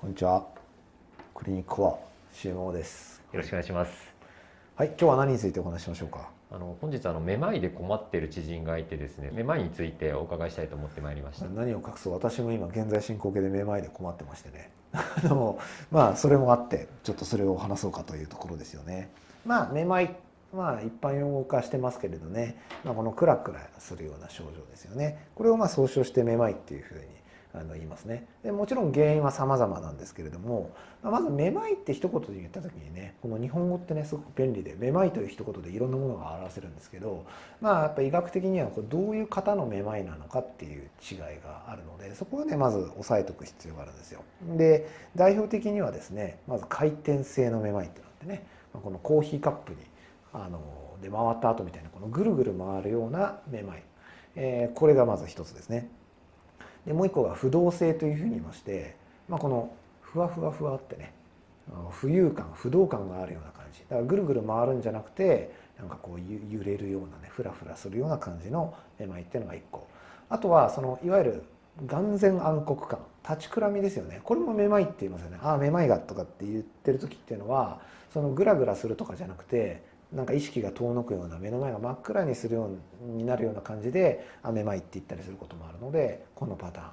こんにちは。クリニックコア CMO です。よろしくお願いします。はい、今日は何についてお話ししましょうか？あの本日あのめまいで困っている知人がいてですね、めまいについてお伺いしたいと思ってまいりました。何を隠そう、私も今現在進行形でめまいで困ってましてね。あのまあそれもあって、ちょっとそれを話そうかというところですよね。まあめまい、まあ一般用語化してますけれどね、まあ、このクラクラするような症状ですよね。これをまあ総称してめまいっていうふうにあの言いますね。でもちろん原因は様々なんですけれども、ま、ずめまいって一言で言った時にねこの日本語ってねすごく便利でめまいという一言でいろんなものが表せるんですけどまあやっぱ医学的にはこうどういう方のめまいなのかっていう違いがあるのでそこはねまず押さえておく必要があるんですよ。で代表的にはですねまず回転性のめまいってなってねこのコーヒーカップにあので回った後みたいなこのぐるぐる回るようなめまい、えーこれがまず一つですね。でもう一個が不動性というふうに言いまして、まあ、このふわふわふわってね浮遊感不動感があるような感じ。だからぐるぐる回るんじゃなくてなんかこう揺れるようなねふらふらするような感じのめまいっていうのが一個。あとはそのいわゆる眼前暗黒感。立ちくらみですよね。これもめまいって言いますよね。ああめまいがとかって言ってる時っていうのはそのグラグラするとかじゃなくてなんか意識が遠のくような目の前が真っ暗にするようになるような感じであめまいって言ったりすることもあるのでこのパターン。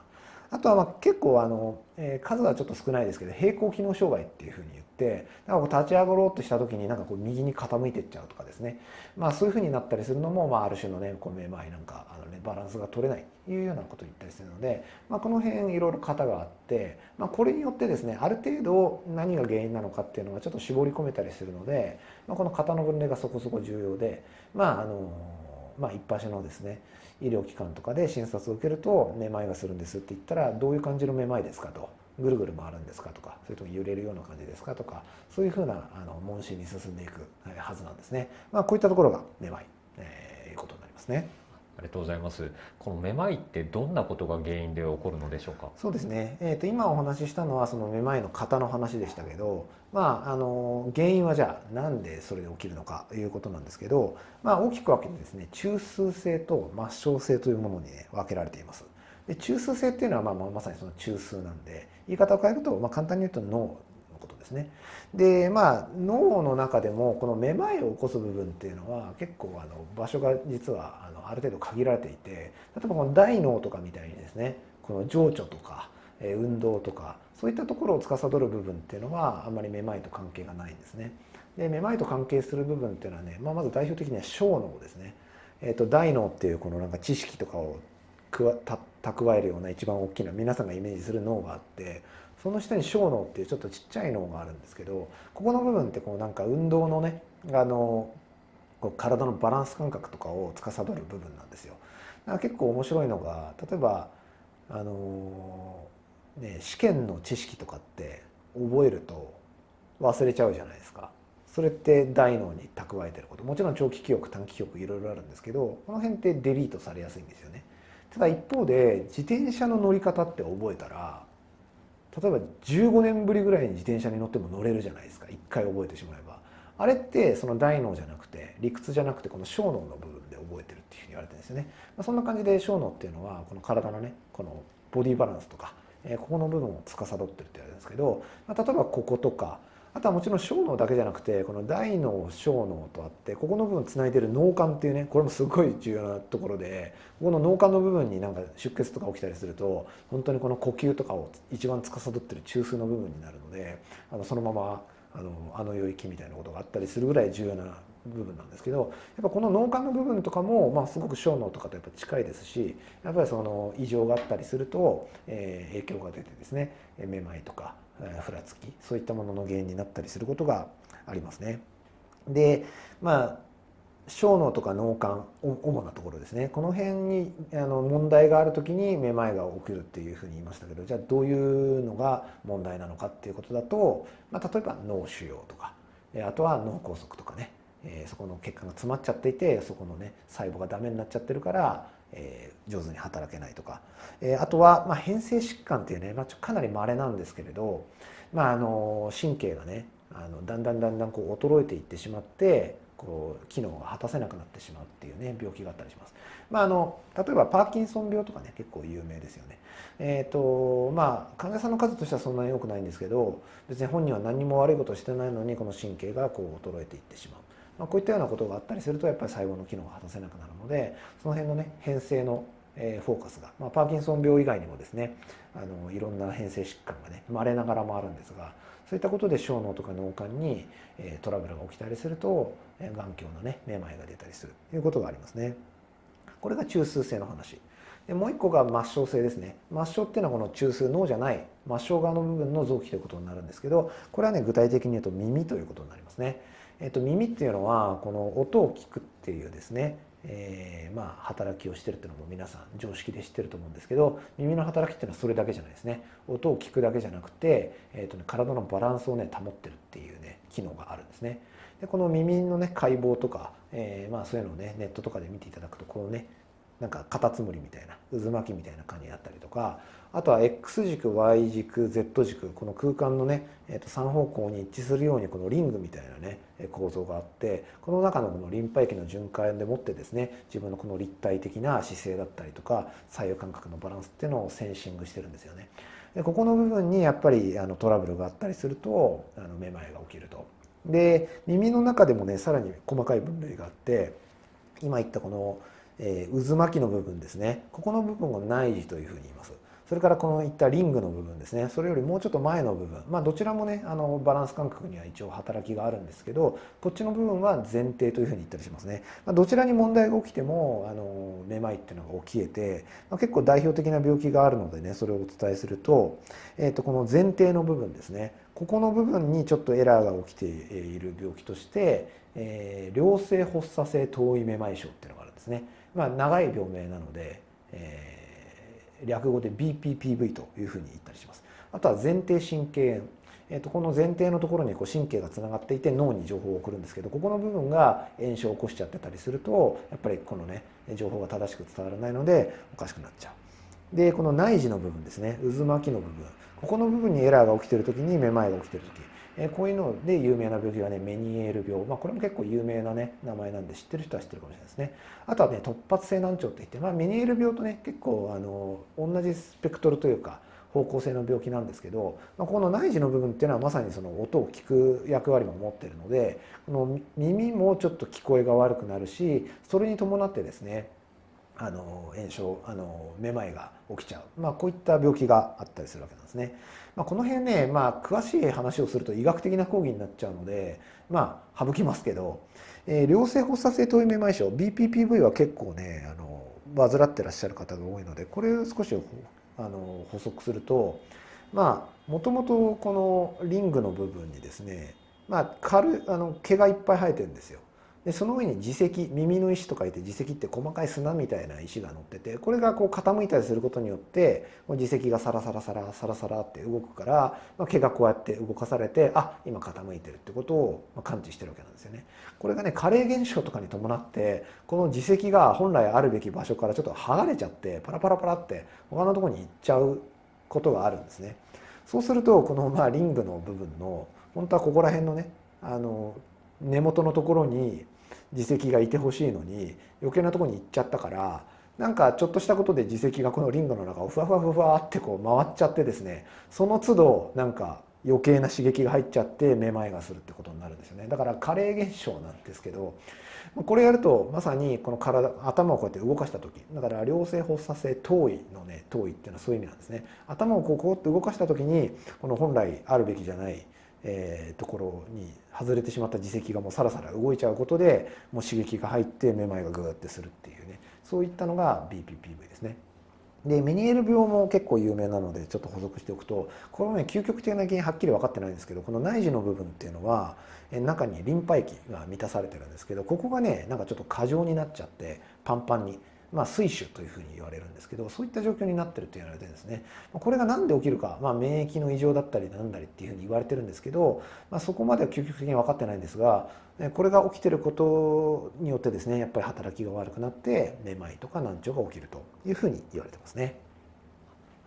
あとはまあ結構あの、えー数はちょっと少ないですけど平行機能障害っていうふうに言ってなんかこう立ち上がろうとした時になんかこう右に傾いていっちゃうとかですね。まあそういうふうになったりするのも、まあ、ある種のねこうめまいなんかあの、ね、バランスが取れないというようなことを言ったりするので、まあ、この辺いろいろ型があって、まあ、これによってですねある程度何が原因なのかっていうのがちょっと絞り込めたりするので、まあ、この型の分類がそこそこ重要でまああのまあ一般のですね医療機関とかで診察を受けるとめまいがするんですって言ったらどういう感じのめまいですかと。ぐるぐる回るんですかとかそれとも揺れるような感じですかとかそういうふうなあの問診に進んでいくはずなんですね。まあ、こういったところがめまい、えーいうことになりますね。ありがとうございます。このめまいってどんなことが原因で起こるのでしょうか？そうですね、えー、と今お話ししたのはそのめまいの型の話でしたけど、まあ、あの原因はじゃあなんでそれで起きるのかということなんですけど、まあ、大きく分けてですね中枢性と末梢性というものに、ね、分けられています。で中枢性っていうのはまあまあまさにその中枢なんで言い方を変えると、まあ、簡単に言うと脳のことですね。でまあ脳の中でもこのめまいを起こす部分っていうのは結構あの場所が実はあのある程度限られていて例えばこの大脳とかみたいにですねこの情緒とか運動とかそういったところを司る部分っていうのはあんまりめまいと関係がないんですね。でめまいと関係する部分っていうのはね、まあ、まず代表的には小脳ですね。えー、と大脳っていうこのなんか知識とかを蓄えるような一番大きな皆さんがイメージする脳があってその下に小脳っていうちょっとちっちゃい脳があるんですけどここの部分ってこうなんか運動のねあのこう体のバランス感覚とかを司る部分なんですよ。だから結構面白いのが例えばあのね、試験の知識とかって覚えると忘れちゃうじゃないですか。それって大脳に蓄えてることもちろん長期記憶短期記憶いろいろあるんですけどこの辺ってデリートされやすいんですよね。ただ一方で自転車の乗り方って覚えたら例えば15年ぶりぐらいに自転車に乗っても乗れるじゃないですか。一回覚えてしまえば。あれってその大脳じゃなくて理屈じゃなくてこの小脳の部分で覚えてるっていうふうに言われてるんですよね、まあ、そんな感じで小脳っていうのはこの体のねこのボディバランスとか、えーここの部分を司ってるって言われるんですけど、まあ、例えばこことかあとはもちろん小脳だけじゃなくてこの大脳小脳とあってここの部分をつないでる脳幹っていうねこれもすごい重要なところでここの脳幹の部分になんか出血とか起きたりすると本当にこの呼吸とかを一番司ってる中枢の部分になるのであのそのままあのあの領域みたいなことがあったりするぐらい重要な部分なんですけどやっぱこの脳幹の部分とかも、まあ、すごく小脳とかとやっぱ近いですしやっぱりその異常があったりすると、えー影響が出てですねめまいとかふらつきそういったものの原因になったりすることがありますね。でまあ小脳とか脳幹主なところですねこの辺にあの問題がある時にめまいが起きるっていうふうに言いましたけどじゃあどういうのが問題なのかっていうことだと、まあ、例えば脳腫瘍とかあとは脳梗塞とかね、えそこの血管が詰まっちゃっていてそこのね細胞がダメになっちゃってるから、えー上手に働けないとか、えーあとは、まあ、変性疾患っていうね、まあ、ちょかなり稀なんですけれど、まあ、あの神経がねあのだんだんだんだんこう衰えていってしまってこう機能が果たせなくなってしまうっていうね病気があったりします。まあ、あの例えばパーキンソン病とかね結構有名ですよね。えーとまあ、患者さんの数としてはそんなに多くないんですけど別に本人は何も悪いことをしてないのにこの神経がこう衰えていってしまう。まあ、こういったようなことがあったりするとやっぱり細胞の機能が果たせなくなるのでその辺のね変性のフォーカスが、まあ、パーキンソン病以外にもですねあのいろんな変性疾患がねまれながらもあるんですがそういったことで小脳とか脳幹に、トラブルが起きたりすると眼鏡のねめまいが出たりするということがありますね。これが中枢性の話。でもう一個が末梢性ですね。末梢っていうのはこの中枢脳じゃない末梢側の部分の臓器ということになるんですけどこれはね具体的に言うと耳ということになりますね。えっと、耳っていうのはこの音を聞くっていうですねえー、まあ働きをしてるっていうのも皆さん常識で知ってると思うんですけど耳の働きっていうのはそれだけじゃないですね。音を聞くだけじゃなくて、えーとね、体のバランスをね保ってるっていうね機能があるんですね。でこの耳のね解剖とか、えー、まあそういうのをねネットとかで見ていただくとこのねなんかカタツムリみたいな渦巻きみたいな感じだったりとかあとは X 軸 Y 軸 Z 軸この空間のね、えー、と3方向に一致するようにこのリングみたいなね構造があってこの中のこのリンパ液の循環でもってですね自分のこの立体的な姿勢だったりとか左右感覚のバランスっていうのをセンシングしてるんですよね。でここの部分にやっぱりあのトラブルがあったりするとあのめまいが起きると。で耳の中でもねさらに細かい分類があって今言ったこの、えー、渦巻きの部分ですねここの部分を内耳というふうに言います。それからこのいったリングの部分ですね。それよりもうちょっと前の部分。まあどちらもねあのバランス感覚には一応働きがあるんですけどこっちの部分は前提というふうに言ったりしますね、まあ、どちらに問題が起きてもあのめまいっていうのが起きえて、まあ、結構代表的な病気があるのでねそれをお伝えすると,、えー、とこの前提の部分ですね。ここの部分にちょっとエラーが起きている病気として、えー、良性発作性頭位めまい症っていうのがあるんですね。まあ、長い病名なので、えー略語で BPPV というふうに言ったりします。あとは前庭神経炎。えー、とこの前庭のところにこう神経がつながっていて脳に情報を送るんですけどここの部分が炎症を起こしちゃってたりするとやっぱりこのね情報が正しく伝わらないのでおかしくなっちゃう。でこの内耳の部分ですね渦巻きの部分ここの部分にエラーが起きてる時にめまいが起きてる時えこういうので有名な病気がねメニエール病、まあ、これも結構有名なね名前なんで知ってる人は知ってるかもしれないですね。あとはね突発性難聴っていって、まあ、メニエール病とね結構あの同じスペクトルというか方向性の病気なんですけど、まあ、この内耳の部分っていうのはまさにその音を聞く役割も持ってるのでこの耳もちょっと聞こえが悪くなるしそれに伴ってですねあの炎症あのめまいが起きちゃう、まあ、こういった病気があったりするわけなんですね。まあ、この辺ね、まあ、詳しい話をすると医学的な講義になっちゃうので、まあ、省きますけど、えー、良性発作性頭位めまい症 BPPV は結構ねあの患ってらっしゃる方が多いのでこれを少しあの補足するとまあもともとこのリングの部分にですねまあ、軽あの毛がいっぱい生えてるんですよ。でその上に耳石耳の石と書いて耳石って細かい砂みたいな石が乗っててこれがこう傾いたりすることによって耳石がサラサラサラサラサラって動くから、まあ、毛がこうやって動かされてあ今傾いてるってことを感知してるわけなんですよね。これがね加齢現象とかに伴ってこの耳石が本来あるべき場所からちょっと剥がれちゃってパラパラパラって他のとこに行っちゃうことがあるんですね。そうするとこのまあリングの部分の本当はここら辺のねあの根元のところに自責がいてほしいのに余計なとこに行っちゃったからなんかちょっとしたことで自責がこのリングの中をふわふわふわってこう回っちゃってですねその都度なんか余計な刺激が入っちゃってめまいがするってことになるんですよね。だから加齢現象なんですけどこれやるとまさにこの体頭をこうやって動かした時だから良性発作性頭位のね頭位っていうのはそういう意味なんですね。頭をこうこうって動かした時にこの本来あるべきじゃないえー、ところに外れてしまった耳石がもうさらさら動いちゃうことでもう刺激が入ってめまいがグーってするっていうねそういったのが BPPV ですね。でメニエル病も結構有名なのでちょっと補足しておくとこのね究極的な原因はっきり分かってないんですけどこの内耳の部分っていうのは中にリンパ液が満たされてるんですけどここがねなんかちょっと過剰になっちゃってパンパンにまあ、水腫というふうに言われるんですけどそういった状況になってると言われてですねこれが何で起きるか、まあ、免疫の異常だったりなんだりっていうふうに言われてるんですけど、まあ、そこまでは究極的に分かってないんですがこれが起きてることによってですねやっぱり働きが悪くなってめまいとか難聴が起きるというふうに言われてますね。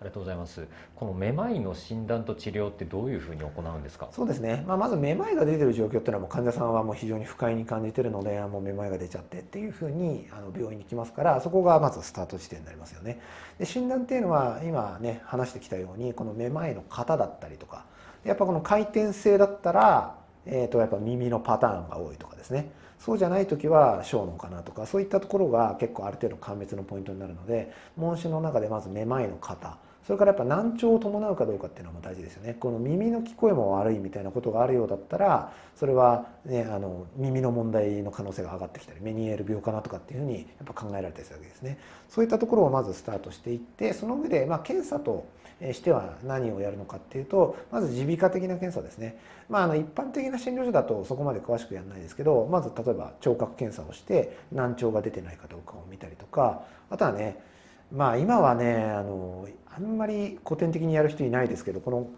ありがとうございます。このめまいの診断と治療ってどういうふうに行うんですか？そうですね。まあ、まずめまいが出てる状況っていうのはもう患者さんはもう非常に不快に感じてるので、もうめまいが出ちゃってっていうふうにあの病院に来ますから、そこがまずスタート地点になりますよね。で診断っていうのは今ね話してきたようにこのめまいの型だったりとか、やっぱこの回転性だったら、えー、とやっぱ耳のパターンが多いとかですね。そうじゃない時は小脳かなとかそういったところが結構ある程度鑑別のポイントになるので問診の中でまずめまいの型それからやっぱ難聴を伴うかどうかっていうのも大事ですよね。この耳の聞こえも悪いみたいなことがあるようだったらそれは、ね、あの耳の問題の可能性が上がってきたりメニエール病かなとかっていうふうにやっぱ考えられたりするわけですね。そういったところをまずスタートしていってその上で、まあ、検査としては何をやるのかっていうとまず耳鼻科的な検査ですね、まあ、あの一般的な診療所だとそこまで詳しくやらないですけどまず例えば聴覚検査をして難聴が出てないかどうかを見たりとかあとはねまあ今はねあのあんまり古典的にやる人いないですけどこの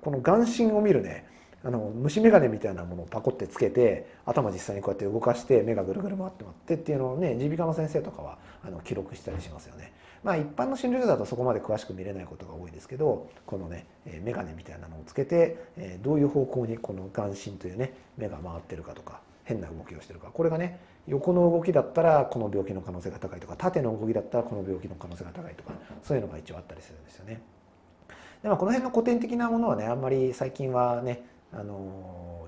この眼神を見るねあの虫眼鏡みたいなものをパコってつけて頭実際にこうやって動かして目がぐるぐる回って回ってっていうのをね耳鼻科の先生とかはあの記録したりしますよね。まあ一般の診療所だとそこまで詳しく見れないことが多いですけどこのね眼鏡みたいなのをつけてどういう方向にこの眼神というね目が回ってるかとか変な動きをしてるかこれがね横の動きだったらこの病気の可能性が高いとか縦の動きだったらこの病気の可能性が高いとかそういうのが一応あったりするんですよね。でまあ、この辺の古典的なものはねあんまり最近はねあの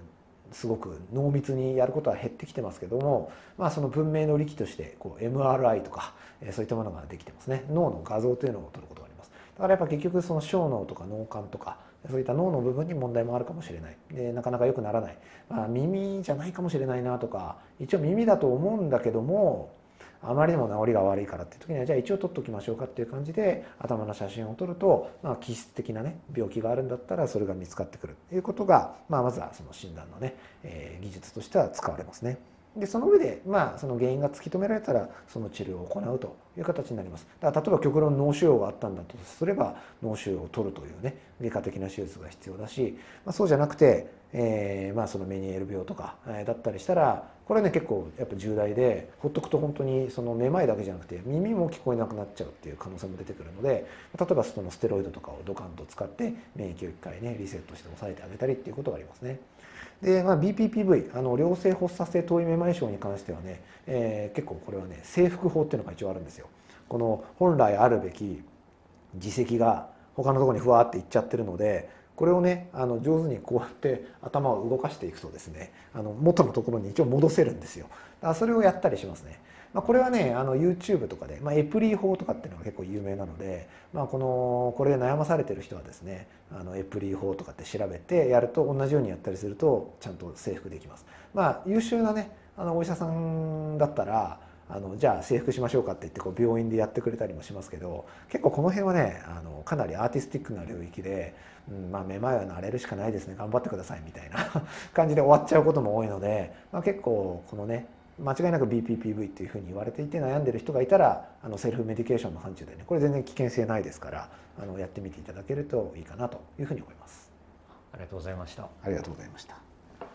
すごく濃密にやることは減ってきてますけども、まあ、その文明の利器としてこう MRI とかえそういったものができてますね脳の画像というのを取ることがありますだからやっぱ結局その小脳とか脳幹とかそういった脳の部分に問題もあるかもしれないでなかなか良くならない、まあ、耳じゃないかもしれないなとか一応耳だと思うんだけどもあまりにも治りが悪いからっていう時にはじゃあ一応取っときましょうかっていう感じで頭の写真を撮ると、まあ、気質的なね病気があるんだったらそれが見つかってくるっていうことが、まあ、まずはその診断のね、えー、技術としては使われますね。でその上で、まあ、その原因が突き止められたらその治療を行うという形になりますだから例えば極論脳腫瘍があったんだとすれば脳腫瘍を取るというね外科的な手術が必要だし、まあ、そうじゃなくて、えー、まあそのメニエール病とか、え、だったりしたらこれね結構やっぱ重大でほっとくと本当にそのめまいだけじゃなくて耳も聞こえなくなっちゃうっていう可能性も出てくるので例えばそのステロイドとかをドカンと使って免疫を一回ねリセットして抑えてあげたりっていうことがありますね。で、まあ、BPPV あの良性発作性遠位めまい症に関してはね、えー、結構これはね制服法っていうのが一応あるんですよ。この本来あるべき耳石が他のところにふわっていっちゃってるのでこれをねあの上手にこうやって頭を動かしていくとですねあの元のところに一応戻せるんですよ。だからそれをやったりしますね。まあ、これはねあの YouTube とかで、まあ、エプリ法とかっていうのが結構有名なので、まあ、このこれで悩まされてる人はですねあのエプリ法とかって調べてやると同じようにやったりするとちゃんと征服できます。まあ、優秀なねあのお医者さんだったらあのじゃあ整復しましょうかって言ってこう病院でやってくれたりもしますけど結構この辺はねあのかなりアーティスティックな領域で、うん、まあめまいは慣れるしかないですね頑張ってくださいみたいな 感じで終わっちゃうことも多いので、まあ、結構このね間違いなく BPPV っていうふうに言われていて悩んでる人がいたらあのセルフメディケーションの範疇でねこれ全然危険性ないですからあのやってみていただけるといいかなというふうに思います。ありがとうございました。ありがとうございました。